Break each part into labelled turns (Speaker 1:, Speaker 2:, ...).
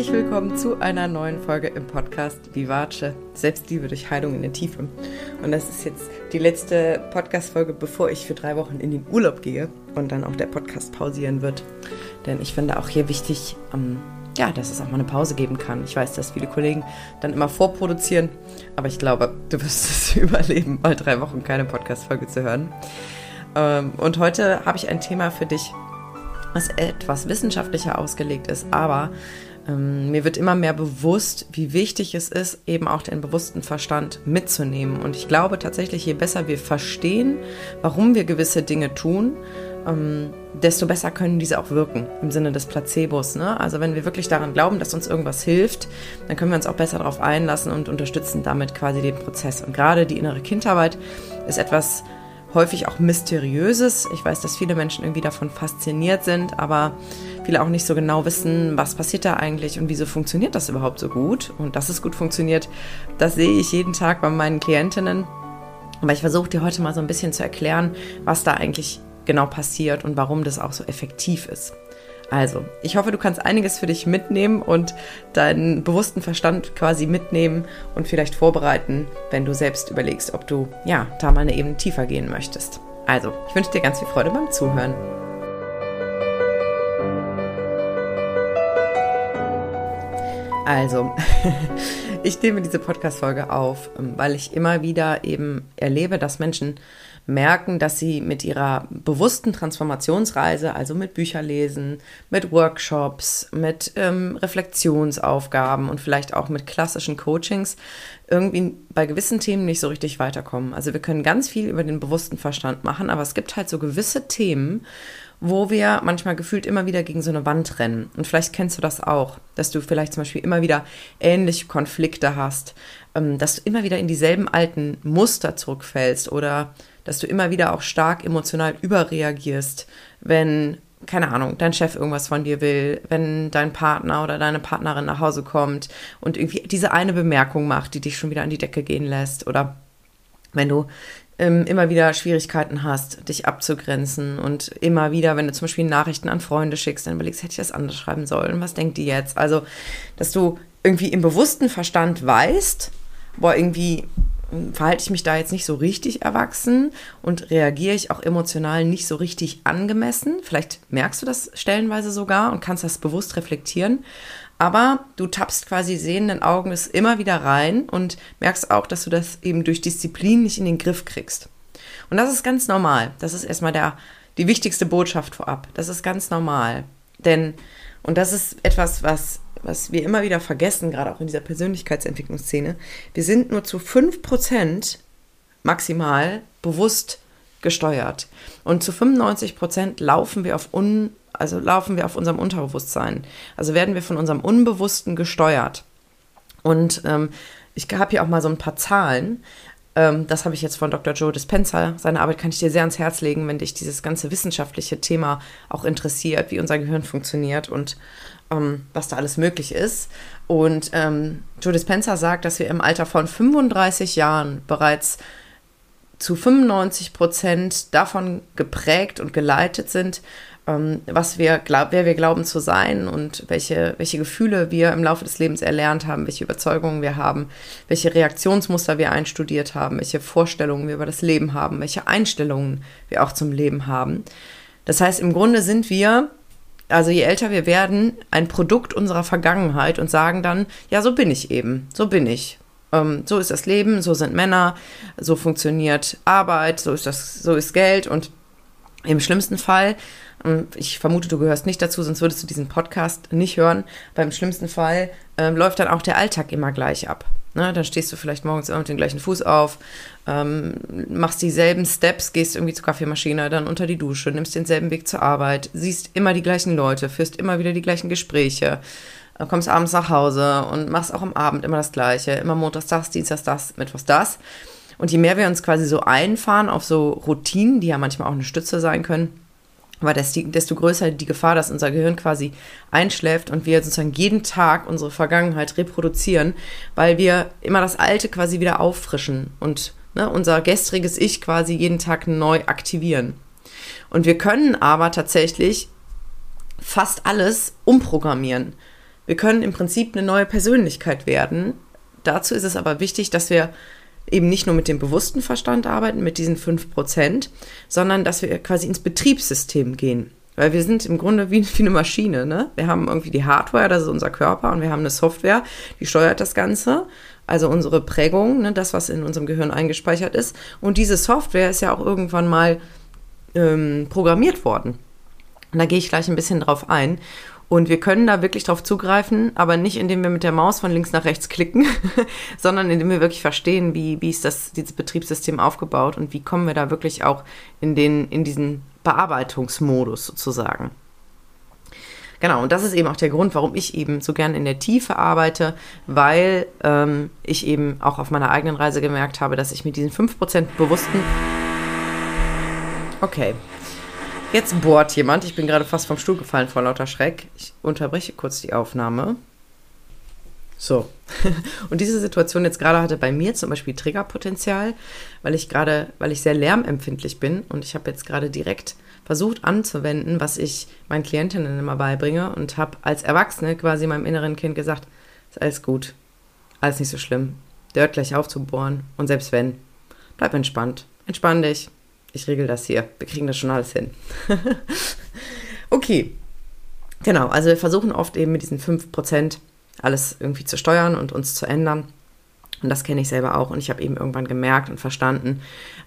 Speaker 1: Herzlich willkommen zu einer neuen Folge im Podcast Vivace, Selbstliebe durch Heilung in der Tiefe. Und das ist jetzt die letzte Podcast-Folge, bevor ich für drei Wochen in den Urlaub gehe und dann auch der Podcast pausieren wird. Denn ich finde auch hier wichtig, ähm, ja, dass es auch mal eine Pause geben kann. Ich weiß, dass viele Kollegen dann immer vorproduzieren, aber ich glaube, du wirst es überleben, mal drei Wochen keine Podcast-Folge zu hören. Ähm, und heute habe ich ein Thema für dich, was etwas wissenschaftlicher ausgelegt ist, aber ähm, mir wird immer mehr bewusst, wie wichtig es ist, eben auch den bewussten Verstand mitzunehmen. Und ich glaube tatsächlich, je besser wir verstehen, warum wir gewisse Dinge tun, ähm, desto besser können diese auch wirken im Sinne des Placebos. Ne? Also wenn wir wirklich daran glauben, dass uns irgendwas hilft, dann können wir uns auch besser darauf einlassen und unterstützen damit quasi den Prozess. Und gerade die innere Kindarbeit ist etwas, häufig auch Mysteriöses. Ich weiß, dass viele Menschen irgendwie davon fasziniert sind, aber viele auch nicht so genau wissen, was passiert da eigentlich und wieso funktioniert das überhaupt so gut. Und dass es gut funktioniert, das sehe ich jeden Tag bei meinen Klientinnen. Aber ich versuche dir heute mal so ein bisschen zu erklären, was da eigentlich genau passiert und warum das auch so effektiv ist. Also, ich hoffe, du kannst einiges für dich mitnehmen und deinen bewussten Verstand quasi mitnehmen und vielleicht vorbereiten, wenn du selbst überlegst, ob du ja da mal eine Ebene tiefer gehen möchtest. Also, ich wünsche dir ganz viel Freude beim Zuhören. Also, ich nehme diese Podcast-Folge auf, weil ich immer wieder eben erlebe, dass Menschen merken, dass sie mit ihrer bewussten Transformationsreise, also mit Bücherlesen, mit Workshops, mit ähm, Reflexionsaufgaben und vielleicht auch mit klassischen Coachings irgendwie bei gewissen Themen nicht so richtig weiterkommen. Also wir können ganz viel über den bewussten Verstand machen, aber es gibt halt so gewisse Themen, wo wir manchmal gefühlt immer wieder gegen so eine Wand rennen. Und vielleicht kennst du das auch, dass du vielleicht zum Beispiel immer wieder ähnliche Konflikte hast, ähm, dass du immer wieder in dieselben alten Muster zurückfällst oder dass du immer wieder auch stark emotional überreagierst, wenn, keine Ahnung, dein Chef irgendwas von dir will, wenn dein Partner oder deine Partnerin nach Hause kommt und irgendwie diese eine Bemerkung macht, die dich schon wieder an die Decke gehen lässt oder wenn du ähm, immer wieder Schwierigkeiten hast, dich abzugrenzen und immer wieder, wenn du zum Beispiel Nachrichten an Freunde schickst, dann überlegst, hätte ich das anders schreiben sollen, was denkt die jetzt? Also, dass du irgendwie im bewussten Verstand weißt, boah, irgendwie verhalte ich mich da jetzt nicht so richtig erwachsen und reagiere ich auch emotional nicht so richtig angemessen. Vielleicht merkst du das stellenweise sogar und kannst das bewusst reflektieren. Aber du tappst quasi sehenden Augen immer wieder rein und merkst auch, dass du das eben durch Disziplin nicht in den Griff kriegst. Und das ist ganz normal. Das ist erstmal der, die wichtigste Botschaft vorab. Das ist ganz normal. Denn, und das ist etwas, was was wir immer wieder vergessen, gerade auch in dieser Persönlichkeitsentwicklungsszene, wir sind nur zu 5% maximal bewusst gesteuert. Und zu 95% laufen wir auf un, also laufen wir auf unserem Unterbewusstsein. Also werden wir von unserem Unbewussten gesteuert. Und ähm, ich habe hier auch mal so ein paar Zahlen. Ähm, das habe ich jetzt von Dr. Joe Dispenza. Seine Arbeit kann ich dir sehr ans Herz legen, wenn dich dieses ganze wissenschaftliche Thema auch interessiert, wie unser Gehirn funktioniert und ähm, was da alles möglich ist. Und ähm, Joe Dispenza sagt, dass wir im Alter von 35 Jahren bereits zu 95 Prozent davon geprägt und geleitet sind, was wir glaub, wer wir glauben zu sein und welche, welche Gefühle wir im Laufe des Lebens erlernt haben, welche Überzeugungen wir haben, welche Reaktionsmuster wir einstudiert haben, welche Vorstellungen wir über das Leben haben, welche Einstellungen wir auch zum Leben haben. Das heißt, im Grunde sind wir also je älter wir werden, ein Produkt unserer Vergangenheit und sagen dann, ja, so bin ich eben, so bin ich. Ähm, so ist das Leben, so sind Männer, so funktioniert Arbeit, so ist das, so ist Geld und im schlimmsten Fall, ähm, ich vermute, du gehörst nicht dazu, sonst würdest du diesen Podcast nicht hören. Beim schlimmsten Fall äh, läuft dann auch der Alltag immer gleich ab. Ne, dann stehst du vielleicht morgens immer mit dem gleichen Fuß auf, ähm, machst dieselben Steps, gehst irgendwie zur Kaffeemaschine, dann unter die Dusche, nimmst denselben Weg zur Arbeit, siehst immer die gleichen Leute, führst immer wieder die gleichen Gespräche, äh, kommst abends nach Hause und machst auch am Abend immer das Gleiche, immer montags das, dienstags das, mittwochs das. Und je mehr wir uns quasi so einfahren auf so Routinen, die ja manchmal auch eine Stütze sein können, aber desto größer die Gefahr, dass unser Gehirn quasi einschläft und wir sozusagen jeden Tag unsere Vergangenheit reproduzieren, weil wir immer das Alte quasi wieder auffrischen und ne, unser gestriges Ich quasi jeden Tag neu aktivieren. Und wir können aber tatsächlich fast alles umprogrammieren. wir können im Prinzip eine neue Persönlichkeit werden. Dazu ist es aber wichtig, dass wir eben nicht nur mit dem bewussten Verstand arbeiten, mit diesen 5%, sondern dass wir quasi ins Betriebssystem gehen. Weil wir sind im Grunde wie, wie eine Maschine. Ne? Wir haben irgendwie die Hardware, das ist unser Körper, und wir haben eine Software, die steuert das Ganze. Also unsere Prägung, ne, das, was in unserem Gehirn eingespeichert ist. Und diese Software ist ja auch irgendwann mal ähm, programmiert worden. Und da gehe ich gleich ein bisschen drauf ein. Und wir können da wirklich drauf zugreifen, aber nicht indem wir mit der Maus von links nach rechts klicken, sondern indem wir wirklich verstehen, wie, wie ist das, dieses Betriebssystem aufgebaut und wie kommen wir da wirklich auch in, den, in diesen Bearbeitungsmodus sozusagen. Genau, und das ist eben auch der Grund, warum ich eben so gern in der Tiefe arbeite, weil ähm, ich eben auch auf meiner eigenen Reise gemerkt habe, dass ich mit diesen 5% bewussten. Okay, Jetzt bohrt jemand. Ich bin gerade fast vom Stuhl gefallen vor lauter Schreck. Ich unterbreche kurz die Aufnahme. So. Und diese Situation jetzt gerade hatte bei mir zum Beispiel Triggerpotenzial, weil ich gerade, weil ich sehr lärmempfindlich bin und ich habe jetzt gerade direkt versucht anzuwenden, was ich meinen Klientinnen immer beibringe und habe als Erwachsene quasi meinem inneren Kind gesagt, ist alles gut, alles nicht so schlimm, der gleich auf zu bohren und selbst wenn, bleib entspannt, entspann dich, ich regel das hier. Wir kriegen das schon alles hin. okay. Genau, also wir versuchen oft eben mit diesen 5% alles irgendwie zu steuern und uns zu ändern. Und das kenne ich selber auch. Und ich habe eben irgendwann gemerkt und verstanden,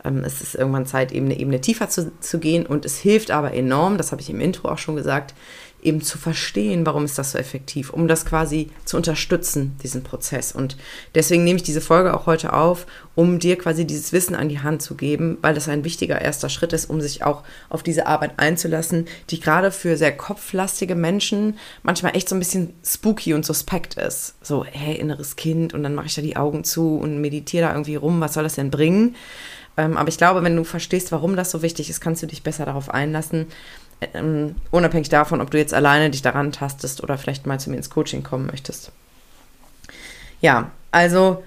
Speaker 1: ähm, es ist irgendwann Zeit, eben eine Ebene tiefer zu, zu gehen. Und es hilft aber enorm, das habe ich im Intro auch schon gesagt, eben zu verstehen, warum ist das so effektiv, um das quasi zu unterstützen, diesen Prozess. Und deswegen nehme ich diese Folge auch heute auf, um dir quasi dieses Wissen an die Hand zu geben, weil das ein wichtiger erster Schritt ist, um sich auch auf diese Arbeit einzulassen, die gerade für sehr kopflastige Menschen manchmal echt so ein bisschen spooky und suspekt ist. So, hey, inneres Kind und dann mache ich da die Augen zu und meditiere da irgendwie rum, was soll das denn bringen? Ähm, aber ich glaube, wenn du verstehst, warum das so wichtig ist, kannst du dich besser darauf einlassen ähm, unabhängig davon, ob du jetzt alleine dich daran tastest oder vielleicht mal zu mir ins Coaching kommen möchtest. Ja, also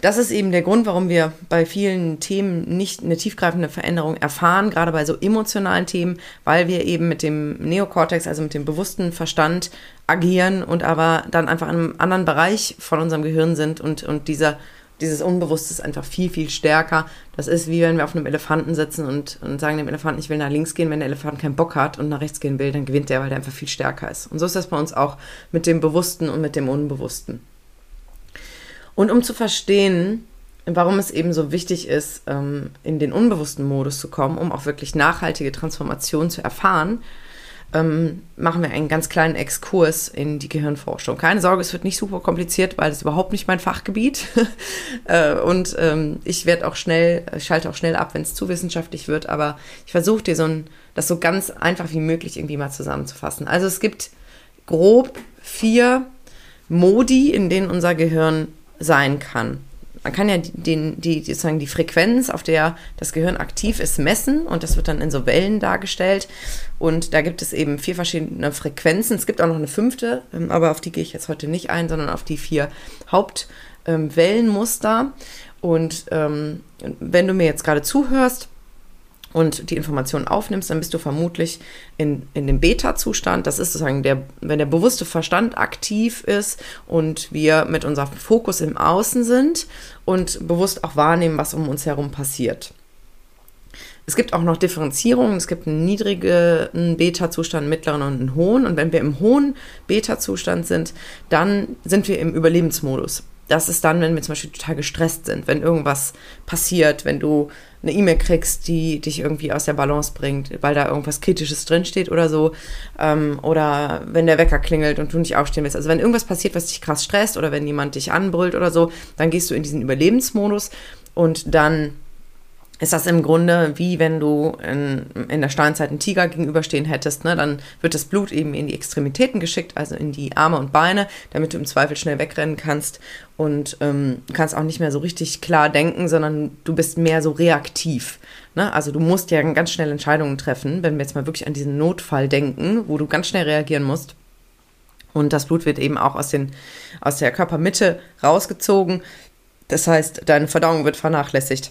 Speaker 1: das ist eben der Grund, warum wir bei vielen Themen nicht eine tiefgreifende Veränderung erfahren, gerade bei so emotionalen Themen, weil wir eben mit dem Neokortex, also mit dem bewussten Verstand agieren und aber dann einfach in einem anderen Bereich von unserem Gehirn sind und, und dieser dieses Unbewusste ist einfach viel, viel stärker. Das ist wie wenn wir auf einem Elefanten sitzen und, und sagen dem Elefanten, ich will nach links gehen. Wenn der Elefant keinen Bock hat und nach rechts gehen will, dann gewinnt der, weil der einfach viel stärker ist. Und so ist das bei uns auch mit dem Bewussten und mit dem Unbewussten. Und um zu verstehen, warum es eben so wichtig ist, ähm, in den unbewussten Modus zu kommen, um auch wirklich nachhaltige Transformation zu erfahren, ähm, machen wir einen ganz kleinen Exkurs in die Gehirnforschung. Keine Sorge, es wird nicht super kompliziert, weil es überhaupt nicht mein Fachgebiet. äh, und ähm, ich werde auch schnell, schalte auch schnell ab, wenn es zu wissenschaftlich wird, aber ich versuche dir so ein, das so ganz einfach wie möglich irgendwie mal zusammenzufassen. Also es gibt grob vier Modi, in denen unser Gehirn sein kann man kann ja den, die, sozusagen die Frequenz, auf der das Gehirn aktiv ist, messen und das wird dann in so Wellen dargestellt. Und da gibt es eben vier verschiedene Frequenzen. Es gibt auch noch eine fünfte, ähm, aber auf die gehe ich jetzt heute nicht ein, sondern auf die vier Hauptwellenmuster. Ähm, und ähm, wenn du mir jetzt gerade zuhörst, und die Informationen aufnimmst, dann bist du vermutlich in, in dem Beta-Zustand. Das ist sozusagen der, wenn der bewusste Verstand aktiv ist und wir mit unserem Fokus im Außen sind und bewusst auch wahrnehmen, was um uns herum passiert. Es gibt auch noch Differenzierungen. Es gibt einen niedrigen Beta-Zustand, einen mittleren und einen hohen. Und wenn wir im hohen Beta-Zustand sind, dann sind wir im Überlebensmodus das ist dann, wenn wir zum Beispiel total gestresst sind, wenn irgendwas passiert, wenn du eine E-Mail kriegst, die dich irgendwie aus der Balance bringt, weil da irgendwas Kritisches drinsteht oder so. Ähm, oder wenn der Wecker klingelt und du nicht aufstehen willst. Also wenn irgendwas passiert, was dich krass stresst oder wenn jemand dich anbrüllt oder so, dann gehst du in diesen Überlebensmodus und dann ist das im Grunde wie wenn du in, in der Steinzeit einen Tiger gegenüberstehen hättest. Ne? Dann wird das Blut eben in die Extremitäten geschickt, also in die Arme und Beine, damit du im Zweifel schnell wegrennen kannst und ähm, kannst auch nicht mehr so richtig klar denken, sondern du bist mehr so reaktiv. Ne? Also du musst ja ganz schnell Entscheidungen treffen, wenn wir jetzt mal wirklich an diesen Notfall denken, wo du ganz schnell reagieren musst. Und das Blut wird eben auch aus, den, aus der Körpermitte rausgezogen. Das heißt, deine Verdauung wird vernachlässigt.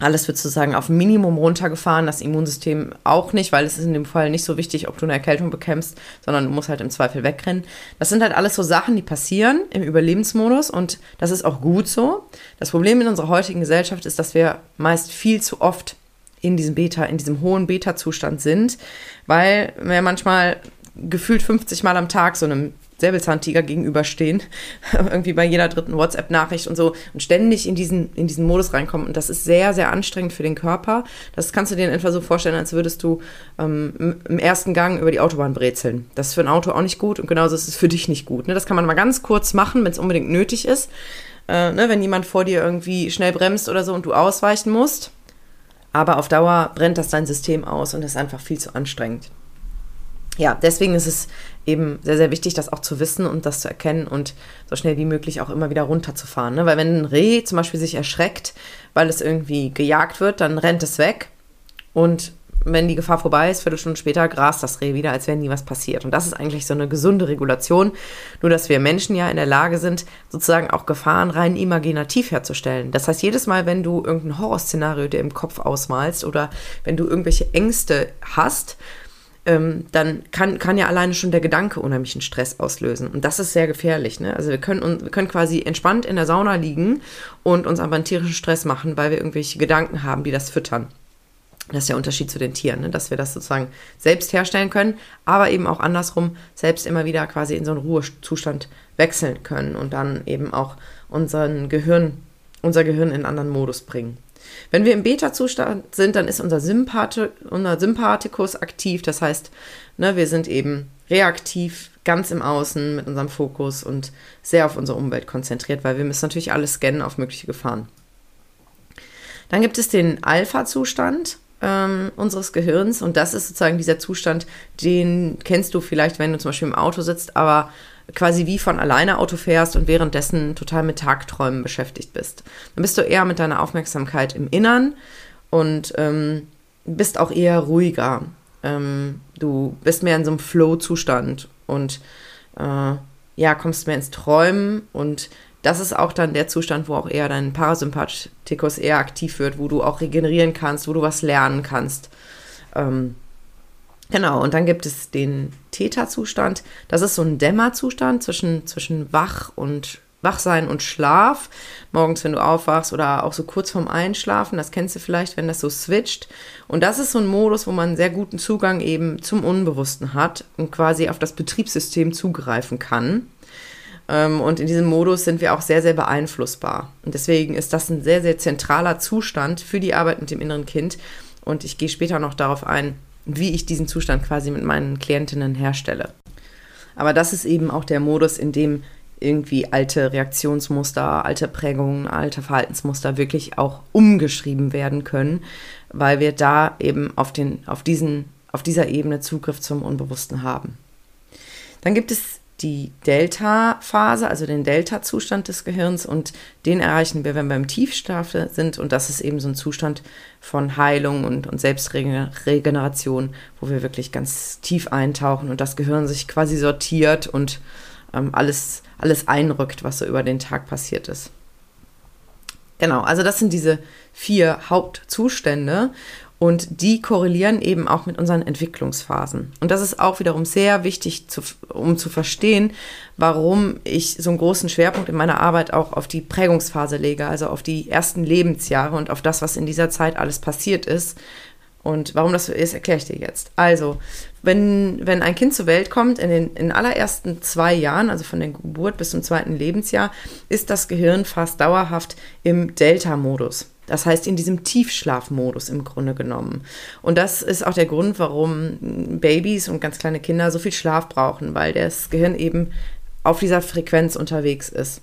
Speaker 1: Alles wird sozusagen auf Minimum runtergefahren, das Immunsystem auch nicht, weil es ist in dem Fall nicht so wichtig, ob du eine Erkältung bekämpfst, sondern du musst halt im Zweifel wegrennen. Das sind halt alles so Sachen, die passieren im Überlebensmodus und das ist auch gut so. Das Problem in unserer heutigen Gesellschaft ist, dass wir meist viel zu oft in diesem Beta, in diesem hohen Beta-Zustand sind, weil wir manchmal gefühlt 50 Mal am Tag so einem Säbelzahntiger gegenüberstehen, irgendwie bei jeder dritten WhatsApp-Nachricht und so und ständig in diesen, in diesen Modus reinkommen. Und das ist sehr, sehr anstrengend für den Körper. Das kannst du dir etwa so vorstellen, als würdest du ähm, im ersten Gang über die Autobahn brezeln. Das ist für ein Auto auch nicht gut und genauso ist es für dich nicht gut. Ne? Das kann man mal ganz kurz machen, wenn es unbedingt nötig ist. Äh, ne? Wenn jemand vor dir irgendwie schnell bremst oder so und du ausweichen musst. Aber auf Dauer brennt das dein System aus und ist einfach viel zu anstrengend ja, deswegen ist es eben sehr, sehr wichtig, das auch zu wissen und das zu erkennen und so schnell wie möglich auch immer wieder runterzufahren. Ne? Weil wenn ein Reh zum Beispiel sich erschreckt, weil es irgendwie gejagt wird, dann rennt es weg und wenn die Gefahr vorbei ist, Viertelstunde später grast das Reh wieder, als wäre nie was passiert. Und das ist eigentlich so eine gesunde Regulation, nur dass wir Menschen ja in der Lage sind, sozusagen auch Gefahren rein imaginativ herzustellen. Das heißt, jedes Mal, wenn du irgendein Horrorszenario dir im Kopf ausmalst oder wenn du irgendwelche Ängste hast, ähm, dann kann, kann ja alleine schon der Gedanke unheimlichen Stress auslösen. Und das ist sehr gefährlich. Ne? Also wir können, wir können quasi entspannt in der Sauna liegen und uns aber einen tierischen Stress machen, weil wir irgendwelche Gedanken haben, die das füttern. Das ist der Unterschied zu den Tieren, ne? dass wir das sozusagen selbst herstellen können, aber eben auch andersrum selbst immer wieder quasi in so einen Ruhezustand wechseln können und dann eben auch unseren Gehirn, unser Gehirn in einen anderen Modus bringen. Wenn wir im Beta-Zustand sind, dann ist unser, Sympathi unser Sympathikus aktiv. Das heißt, ne, wir sind eben reaktiv, ganz im Außen mit unserem Fokus und sehr auf unsere Umwelt konzentriert, weil wir müssen natürlich alles scannen auf mögliche Gefahren. Dann gibt es den Alpha-Zustand ähm, unseres Gehirns und das ist sozusagen dieser Zustand, den kennst du vielleicht, wenn du zum Beispiel im Auto sitzt, aber quasi wie von alleine Auto fährst und währenddessen total mit Tagträumen beschäftigt bist. Dann bist du eher mit deiner Aufmerksamkeit im Innern und ähm, bist auch eher ruhiger. Ähm, du bist mehr in so einem Flow-Zustand und äh, ja, kommst mehr ins Träumen und das ist auch dann der Zustand, wo auch eher dein Parasympathikus eher aktiv wird, wo du auch regenerieren kannst, wo du was lernen kannst. Ähm, Genau, und dann gibt es den Theta-Zustand. Das ist so ein Dämmerzustand zwischen, zwischen Wach und Wachsein und Schlaf. Morgens, wenn du aufwachst oder auch so kurz vorm Einschlafen, das kennst du vielleicht, wenn das so switcht. Und das ist so ein Modus, wo man einen sehr guten Zugang eben zum Unbewussten hat und quasi auf das Betriebssystem zugreifen kann. Ähm, und in diesem Modus sind wir auch sehr, sehr beeinflussbar. Und deswegen ist das ein sehr, sehr zentraler Zustand für die Arbeit mit dem inneren Kind. Und ich gehe später noch darauf ein, wie ich diesen Zustand quasi mit meinen Klientinnen herstelle. Aber das ist eben auch der Modus, in dem irgendwie alte Reaktionsmuster, alte Prägungen, alte Verhaltensmuster wirklich auch umgeschrieben werden können, weil wir da eben auf, den, auf, diesen, auf dieser Ebene Zugriff zum Unbewussten haben. Dann gibt es die Delta-Phase, also den Delta-Zustand des Gehirns und den erreichen wir, wenn wir im Tiefschlaf sind und das ist eben so ein Zustand von Heilung und, und Selbstregeneration, wo wir wirklich ganz tief eintauchen und das Gehirn sich quasi sortiert und ähm, alles, alles einrückt, was so über den Tag passiert ist. Genau, also das sind diese vier Hauptzustände und die korrelieren eben auch mit unseren Entwicklungsphasen. Und das ist auch wiederum sehr wichtig, zu, um zu verstehen, warum ich so einen großen Schwerpunkt in meiner Arbeit auch auf die Prägungsphase lege, also auf die ersten Lebensjahre und auf das, was in dieser Zeit alles passiert ist. Und warum das so ist, erkläre ich dir jetzt. Also, wenn, wenn ein Kind zur Welt kommt, in den in allerersten zwei Jahren, also von der Geburt bis zum zweiten Lebensjahr, ist das Gehirn fast dauerhaft im Delta-Modus. Das heißt, in diesem Tiefschlafmodus im Grunde genommen. Und das ist auch der Grund, warum Babys und ganz kleine Kinder so viel Schlaf brauchen, weil das Gehirn eben auf dieser Frequenz unterwegs ist.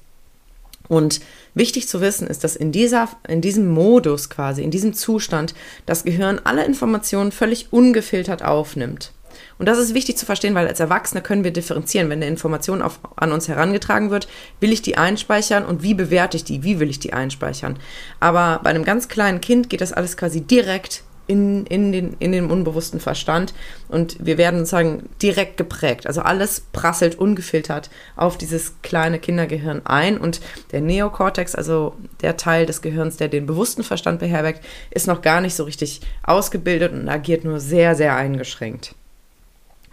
Speaker 1: Und wichtig zu wissen ist, dass in, dieser, in diesem Modus quasi, in diesem Zustand, das Gehirn alle Informationen völlig ungefiltert aufnimmt. Und das ist wichtig zu verstehen, weil als Erwachsene können wir differenzieren. Wenn eine Information auf, an uns herangetragen wird, will ich die einspeichern und wie bewerte ich die? Wie will ich die einspeichern? Aber bei einem ganz kleinen Kind geht das alles quasi direkt in, in, den, in den unbewussten Verstand und wir werden sozusagen direkt geprägt. Also alles prasselt ungefiltert auf dieses kleine Kindergehirn ein und der Neokortex, also der Teil des Gehirns, der den bewussten Verstand beherbergt, ist noch gar nicht so richtig ausgebildet und agiert nur sehr, sehr eingeschränkt.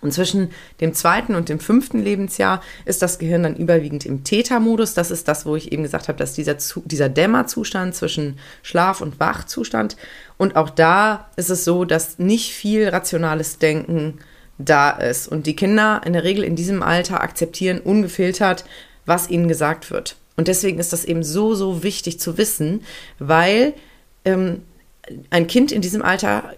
Speaker 1: Und zwischen dem zweiten und dem fünften Lebensjahr ist das Gehirn dann überwiegend im Theta-Modus. Das ist das, wo ich eben gesagt habe, dass dieser, dieser Dämmerzustand zwischen Schlaf- und Wachzustand. Und auch da ist es so, dass nicht viel rationales Denken da ist. Und die Kinder in der Regel in diesem Alter akzeptieren ungefiltert, was ihnen gesagt wird. Und deswegen ist das eben so, so wichtig zu wissen, weil ähm, ein Kind in diesem Alter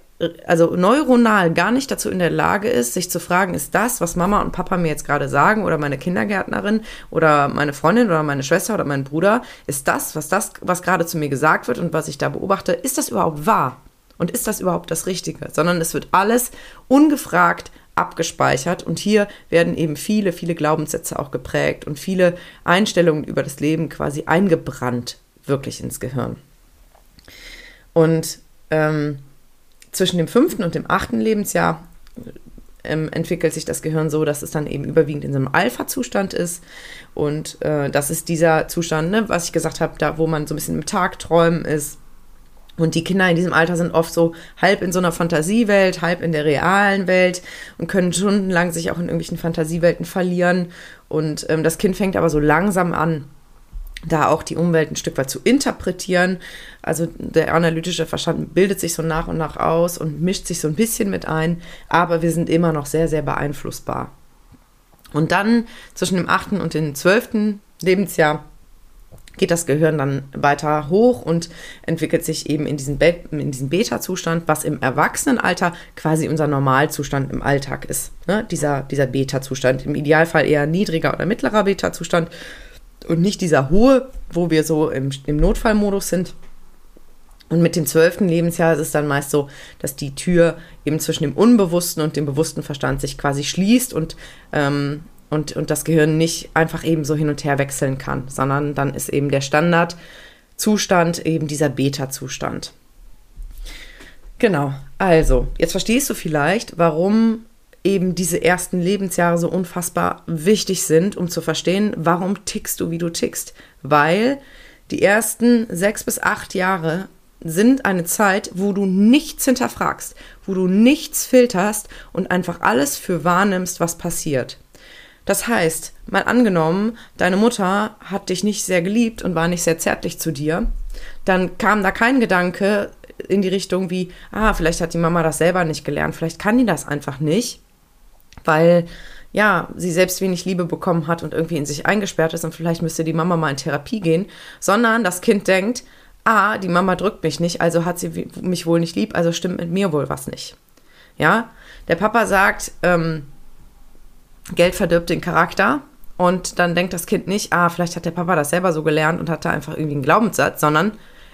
Speaker 1: also neuronal gar nicht dazu in der Lage ist, sich zu fragen, ist das, was Mama und Papa mir jetzt gerade sagen oder meine Kindergärtnerin oder meine Freundin oder meine Schwester oder mein Bruder, ist das, was das, was gerade zu mir gesagt wird und was ich da beobachte, ist das überhaupt wahr? Und ist das überhaupt das Richtige? Sondern es wird alles ungefragt abgespeichert und hier werden eben viele, viele Glaubenssätze auch geprägt und viele Einstellungen über das Leben quasi eingebrannt, wirklich ins Gehirn. Und ähm, zwischen dem fünften und dem achten Lebensjahr ähm, entwickelt sich das Gehirn so, dass es dann eben überwiegend in so einem Alpha-Zustand ist. Und äh, das ist dieser Zustand, ne, was ich gesagt habe, da wo man so ein bisschen im Tagträumen ist. Und die Kinder in diesem Alter sind oft so halb in so einer Fantasiewelt, halb in der realen Welt und können stundenlang sich auch in irgendwelchen Fantasiewelten verlieren. Und ähm, das Kind fängt aber so langsam an, da auch die Umwelt ein Stück weit zu interpretieren. Also der analytische Verstand bildet sich so nach und nach aus und mischt sich so ein bisschen mit ein, aber wir sind immer noch sehr, sehr beeinflussbar. Und dann zwischen dem 8. und dem 12. Lebensjahr geht das Gehirn dann weiter hoch und entwickelt sich eben in diesen, Be in diesen Beta-Zustand, was im Erwachsenenalter quasi unser Normalzustand im Alltag ist. Ne? Dieser, dieser Beta-Zustand, im Idealfall eher niedriger oder mittlerer Beta-Zustand und nicht dieser hohe, wo wir so im, im Notfallmodus sind. Und mit dem zwölften Lebensjahr ist es dann meist so, dass die Tür eben zwischen dem unbewussten und dem bewussten Verstand sich quasi schließt und, ähm, und, und das Gehirn nicht einfach eben so hin und her wechseln kann, sondern dann ist eben der Standardzustand eben dieser Beta-Zustand. Genau, also, jetzt verstehst du vielleicht, warum eben diese ersten Lebensjahre so unfassbar wichtig sind, um zu verstehen, warum tickst du, wie du tickst. Weil die ersten sechs bis acht Jahre sind eine Zeit, wo du nichts hinterfragst, wo du nichts filterst und einfach alles für wahrnimmst, was passiert. Das heißt, mal angenommen, deine Mutter hat dich nicht sehr geliebt und war nicht sehr zärtlich zu dir, dann kam da kein Gedanke in die Richtung wie, ah, vielleicht hat die Mama das selber nicht gelernt, vielleicht kann die das einfach nicht weil ja, sie selbst wenig Liebe bekommen hat und irgendwie in sich eingesperrt ist und vielleicht müsste die Mama mal in Therapie gehen, sondern das Kind denkt, ah, die Mama drückt mich nicht, also hat sie mich wohl nicht lieb, also stimmt mit mir wohl was nicht. Ja, der Papa sagt, ähm, Geld verdirbt den Charakter und dann denkt das Kind nicht, ah, vielleicht hat der Papa das selber so gelernt und hat da einfach irgendwie einen Glaubenssatz, sondern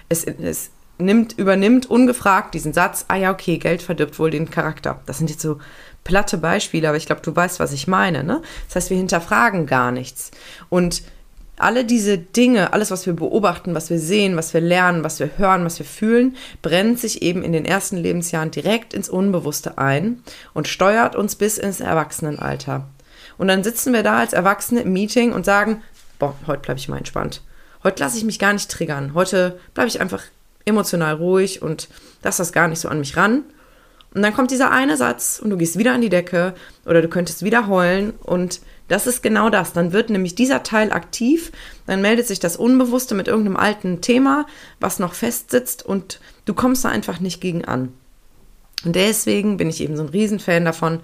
Speaker 1: es, es nimmt, übernimmt ungefragt diesen Satz, ah ja, okay, Geld verdirbt wohl den Charakter. Das sind jetzt so platte Beispiele, aber ich glaube, du weißt, was ich meine. Ne? Das heißt, wir hinterfragen gar nichts. Und alle diese Dinge, alles, was wir beobachten, was wir sehen, was wir lernen, was wir hören, was wir fühlen, brennt sich eben in den ersten Lebensjahren direkt ins Unbewusste ein und steuert uns bis ins Erwachsenenalter. Und dann sitzen wir da als Erwachsene im Meeting und sagen, boah, heute bleibe ich mal entspannt. Heute lasse ich mich gar nicht triggern. Heute bleibe ich einfach emotional ruhig und lasse das gar nicht so an mich ran. Und dann kommt dieser eine Satz und du gehst wieder an die Decke oder du könntest wieder heulen und das ist genau das. Dann wird nämlich dieser Teil aktiv, dann meldet sich das Unbewusste mit irgendeinem alten Thema, was noch festsitzt und du kommst da einfach nicht gegen an. Und deswegen bin ich eben so ein Riesenfan davon,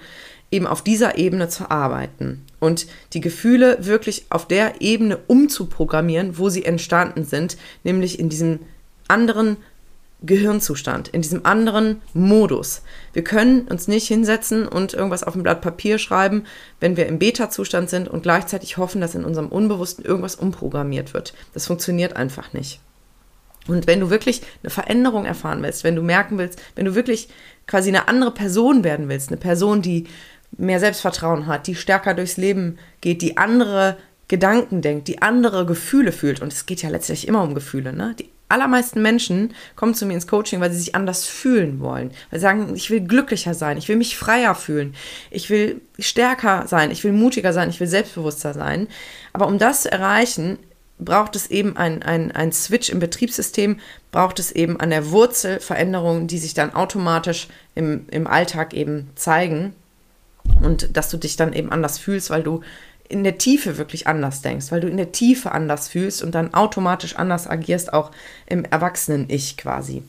Speaker 1: eben auf dieser Ebene zu arbeiten und die Gefühle wirklich auf der Ebene umzuprogrammieren, wo sie entstanden sind, nämlich in diesem anderen Gehirnzustand, in diesem anderen Modus. Wir können uns nicht hinsetzen und irgendwas auf ein Blatt Papier schreiben, wenn wir im Beta-Zustand sind und gleichzeitig hoffen, dass in unserem Unbewussten irgendwas umprogrammiert wird. Das funktioniert einfach nicht. Und wenn du wirklich eine Veränderung erfahren willst, wenn du merken willst, wenn du wirklich quasi eine andere Person werden willst, eine Person, die mehr Selbstvertrauen hat, die stärker durchs Leben geht, die andere Gedanken denkt, die andere Gefühle fühlt, und es geht ja letztlich immer um Gefühle, ne? Die allermeisten Menschen kommen zu mir ins Coaching, weil sie sich anders fühlen wollen. Weil sie sagen, ich will glücklicher sein, ich will mich freier fühlen, ich will stärker sein, ich will mutiger sein, ich will selbstbewusster sein. Aber um das zu erreichen, braucht es eben ein, ein, ein Switch im Betriebssystem, braucht es eben an der Wurzel Veränderungen, die sich dann automatisch im, im Alltag eben zeigen und dass du dich dann eben anders fühlst, weil du in der Tiefe wirklich anders denkst, weil du in der Tiefe anders fühlst und dann automatisch anders agierst, auch im Erwachsenen-Ich quasi.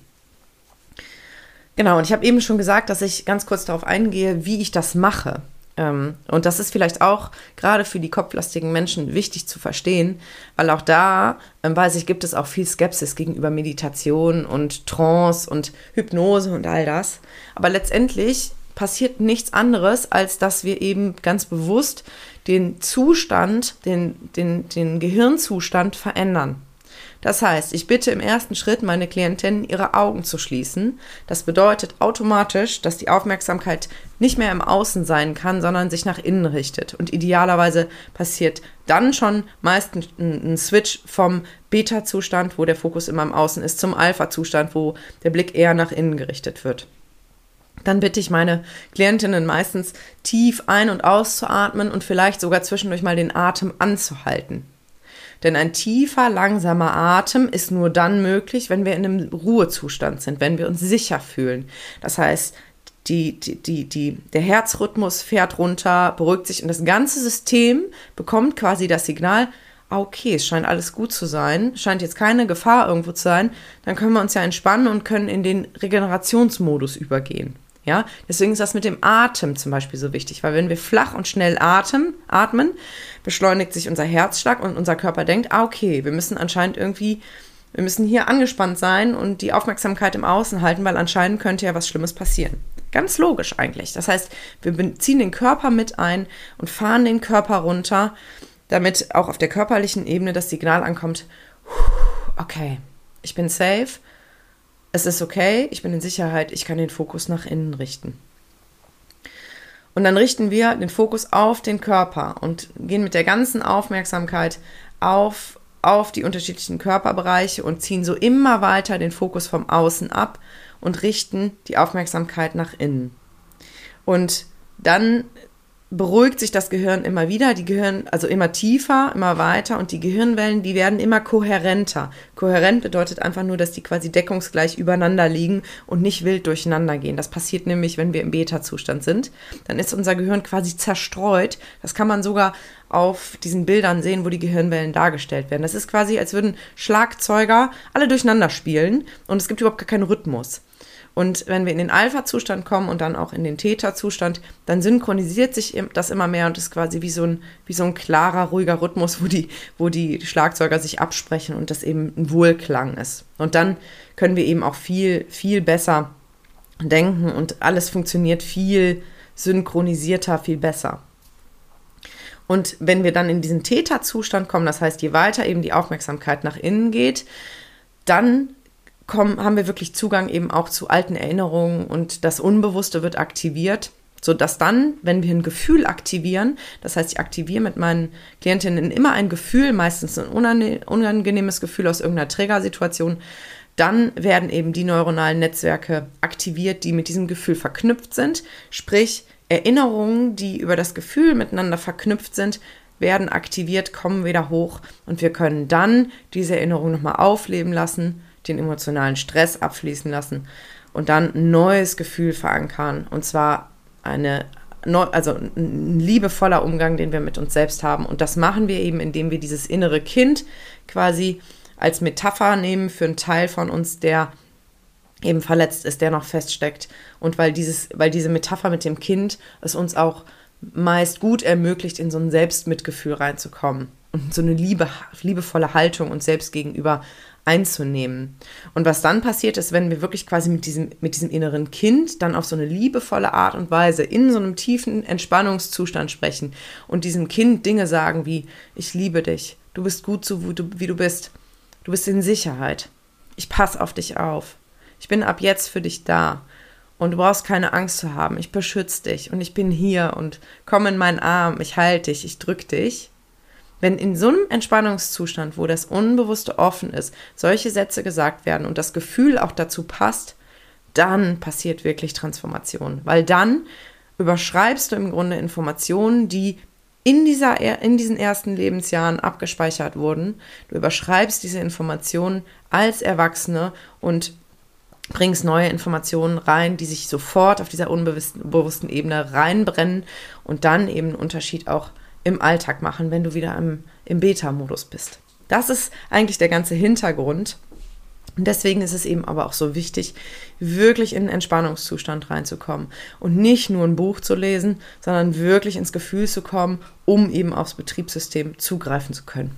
Speaker 1: Genau, und ich habe eben schon gesagt, dass ich ganz kurz darauf eingehe, wie ich das mache. Ähm, und das ist vielleicht auch gerade für die kopflastigen Menschen wichtig zu verstehen, weil auch da, ähm, weiß ich, gibt es auch viel Skepsis gegenüber Meditation und Trance und Hypnose und all das. Aber letztendlich passiert nichts anderes, als dass wir eben ganz bewusst den Zustand, den, den, den Gehirnzustand verändern. Das heißt, ich bitte im ersten Schritt meine Klientinnen, ihre Augen zu schließen. Das bedeutet automatisch, dass die Aufmerksamkeit nicht mehr im Außen sein kann, sondern sich nach innen richtet. Und idealerweise passiert dann schon meistens ein Switch vom Beta-Zustand, wo der Fokus immer im Außen ist, zum Alpha-Zustand, wo der Blick eher nach innen gerichtet wird dann bitte ich meine Klientinnen meistens tief ein- und auszuatmen und vielleicht sogar zwischendurch mal den Atem anzuhalten. Denn ein tiefer, langsamer Atem ist nur dann möglich, wenn wir in einem Ruhezustand sind, wenn wir uns sicher fühlen. Das heißt, die, die, die, die, der Herzrhythmus fährt runter, beruhigt sich und das ganze System bekommt quasi das Signal, ah, okay, es scheint alles gut zu sein, scheint jetzt keine Gefahr irgendwo zu sein, dann können wir uns ja entspannen und können in den Regenerationsmodus übergehen. Ja, deswegen ist das mit dem Atem zum Beispiel so wichtig, weil wenn wir flach und schnell atmen, atmen, beschleunigt sich unser Herzschlag und unser Körper denkt, ah, okay, wir müssen anscheinend irgendwie, wir müssen hier angespannt sein und die Aufmerksamkeit im Außen halten, weil anscheinend könnte ja was Schlimmes passieren. Ganz logisch eigentlich. Das heißt, wir ziehen den Körper mit ein und fahren den Körper runter, damit auch auf der körperlichen Ebene das Signal ankommt, okay, ich bin safe, es ist okay, ich bin in Sicherheit, ich kann den Fokus nach innen richten. Und dann richten wir den Fokus auf den Körper und gehen mit der ganzen Aufmerksamkeit auf, auf die unterschiedlichen Körperbereiche und ziehen so immer weiter den Fokus vom Außen ab und richten die Aufmerksamkeit nach innen. Und dann beruhigt sich das Gehirn immer wieder, die Gehirn, also immer tiefer, immer weiter und die Gehirnwellen, die werden immer kohärenter. Kohärent bedeutet einfach nur, dass die quasi deckungsgleich übereinander liegen und nicht wild durcheinander gehen. Das passiert nämlich, wenn wir im Beta-Zustand sind. Dann ist unser Gehirn quasi zerstreut. Das kann man sogar auf diesen Bildern sehen, wo die Gehirnwellen dargestellt werden. Das ist quasi, als würden Schlagzeuger alle durcheinander spielen und es gibt überhaupt gar keinen Rhythmus. Und wenn wir in den Alpha-Zustand kommen und dann auch in den Theta-Zustand, dann synchronisiert sich das immer mehr und ist quasi wie so ein, wie so ein klarer, ruhiger Rhythmus, wo die, wo die Schlagzeuger sich absprechen und das eben ein Wohlklang ist. Und dann können wir eben auch viel, viel besser denken und alles funktioniert viel synchronisierter, viel besser. Und wenn wir dann in diesen Theta-Zustand kommen, das heißt, je weiter eben die Aufmerksamkeit nach innen geht, dann kommen, haben wir wirklich Zugang eben auch zu alten Erinnerungen und das Unbewusste wird aktiviert, sodass dann, wenn wir ein Gefühl aktivieren, das heißt, ich aktiviere mit meinen Klientinnen immer ein Gefühl, meistens ein unangenehmes Gefühl aus irgendeiner Trägersituation, dann werden eben die neuronalen Netzwerke aktiviert, die mit diesem Gefühl verknüpft sind. Sprich, Erinnerungen, die über das Gefühl miteinander verknüpft sind, werden aktiviert, kommen wieder hoch und wir können dann diese Erinnerung nochmal aufleben lassen den emotionalen Stress abfließen lassen und dann ein neues Gefühl verankern. Und zwar eine, also ein liebevoller Umgang, den wir mit uns selbst haben. Und das machen wir eben, indem wir dieses innere Kind quasi als Metapher nehmen für einen Teil von uns, der eben verletzt ist, der noch feststeckt. Und weil, dieses, weil diese Metapher mit dem Kind es uns auch meist gut ermöglicht, in so ein Selbstmitgefühl reinzukommen und so eine liebe, liebevolle Haltung uns selbst gegenüber einzunehmen. Und was dann passiert ist, wenn wir wirklich quasi mit diesem, mit diesem inneren Kind dann auf so eine liebevolle Art und Weise in so einem tiefen Entspannungszustand sprechen und diesem Kind Dinge sagen wie, ich liebe dich, du bist gut so, wie du, bist, du bist in Sicherheit, ich passe auf dich auf, ich bin ab jetzt für dich da. Und du brauchst keine Angst zu haben. Ich beschütze dich. Und ich bin hier. Und komm in meinen Arm, ich halte dich, ich drück dich Wenn in so einem Entspannungszustand, wo das Unbewusste offen ist, solche Sätze gesagt werden und das Gefühl auch dazu passt, dann passiert wirklich Transformation. Weil dann überschreibst du im Grunde Informationen, die in, dieser, in diesen ersten Lebensjahren abgespeichert wurden. Du überschreibst diese Informationen als Erwachsene und bringst neue Informationen rein, die sich sofort auf dieser unbewussten Ebene reinbrennen und dann eben einen Unterschied auch im Alltag machen, wenn du wieder im, im Beta-Modus bist. Das ist eigentlich der ganze Hintergrund. Und deswegen ist es eben aber auch so wichtig, wirklich in einen Entspannungszustand reinzukommen und nicht nur ein Buch zu lesen, sondern wirklich ins Gefühl zu kommen, um eben aufs Betriebssystem zugreifen zu können.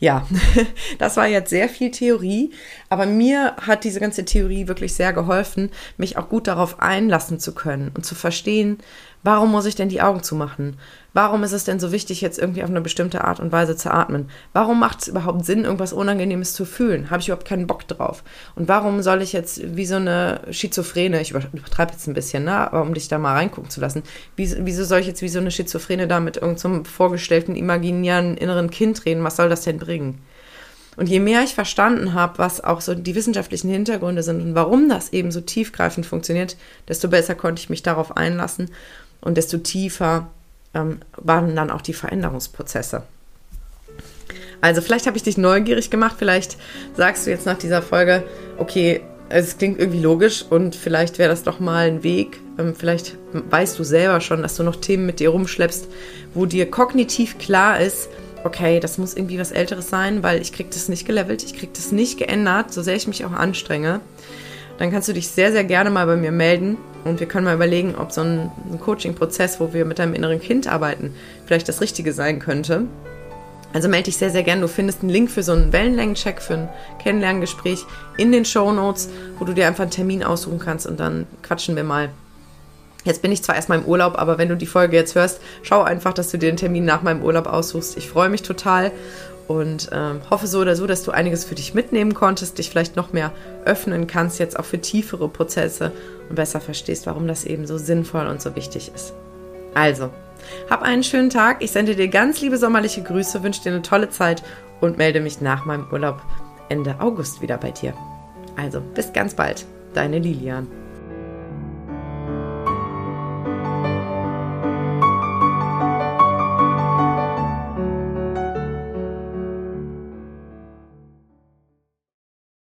Speaker 1: Ja, das war jetzt sehr viel Theorie, aber mir hat diese ganze Theorie wirklich sehr geholfen, mich auch gut darauf einlassen zu können und zu verstehen, warum muss ich denn die Augen zumachen? Warum ist es denn so wichtig, jetzt irgendwie auf eine bestimmte Art und Weise zu atmen? Warum macht es überhaupt Sinn, irgendwas Unangenehmes zu fühlen? Habe ich überhaupt keinen Bock drauf? Und warum soll ich jetzt wie so eine Schizophrene, ich übertreibe jetzt ein bisschen, ne? aber um dich da mal reingucken zu lassen, wieso soll ich jetzt wie so eine Schizophrene da mit irgendeinem so vorgestellten, imaginären inneren Kind reden? Was soll das denn bringen? Und je mehr ich verstanden habe, was auch so die wissenschaftlichen Hintergründe sind und warum das eben so tiefgreifend funktioniert, desto besser konnte ich mich darauf einlassen und desto tiefer ähm, waren dann auch die Veränderungsprozesse. Also vielleicht habe ich dich neugierig gemacht, vielleicht sagst du jetzt nach dieser Folge, okay, es klingt irgendwie logisch und vielleicht wäre das doch mal ein Weg. Ähm, vielleicht weißt du selber schon, dass du noch Themen mit dir rumschleppst, wo dir kognitiv klar ist, okay, das muss irgendwie was Älteres sein, weil ich kriege das nicht gelevelt, ich kriege das nicht geändert, so sehr ich mich auch anstrenge. Dann kannst du dich sehr, sehr gerne mal bei mir melden und wir können mal überlegen, ob so ein, Coaching-Prozess, wo wir mit deinem inneren Kind arbeiten, vielleicht das Richtige sein könnte. Also melde dich sehr, sehr gern. Du findest einen Link für so einen Wellenlängencheck, für ein Kennenlerngespräch in den Show Notes, wo du dir einfach einen Termin aussuchen kannst und dann quatschen wir mal. Jetzt bin ich zwar erstmal im Urlaub, aber wenn du die Folge jetzt hörst, schau einfach, dass du dir den Termin nach meinem Urlaub aussuchst. Ich freue mich total und ähm, hoffe so oder so, dass du einiges für dich mitnehmen konntest, dich vielleicht noch mehr öffnen kannst, jetzt auch für tiefere Prozesse und besser verstehst, warum das eben so sinnvoll und so wichtig ist. Also, hab einen schönen Tag. Ich sende dir ganz liebe sommerliche Grüße, wünsche dir eine tolle Zeit und melde mich nach meinem Urlaub Ende August wieder bei dir. Also, bis ganz bald. Deine Lilian.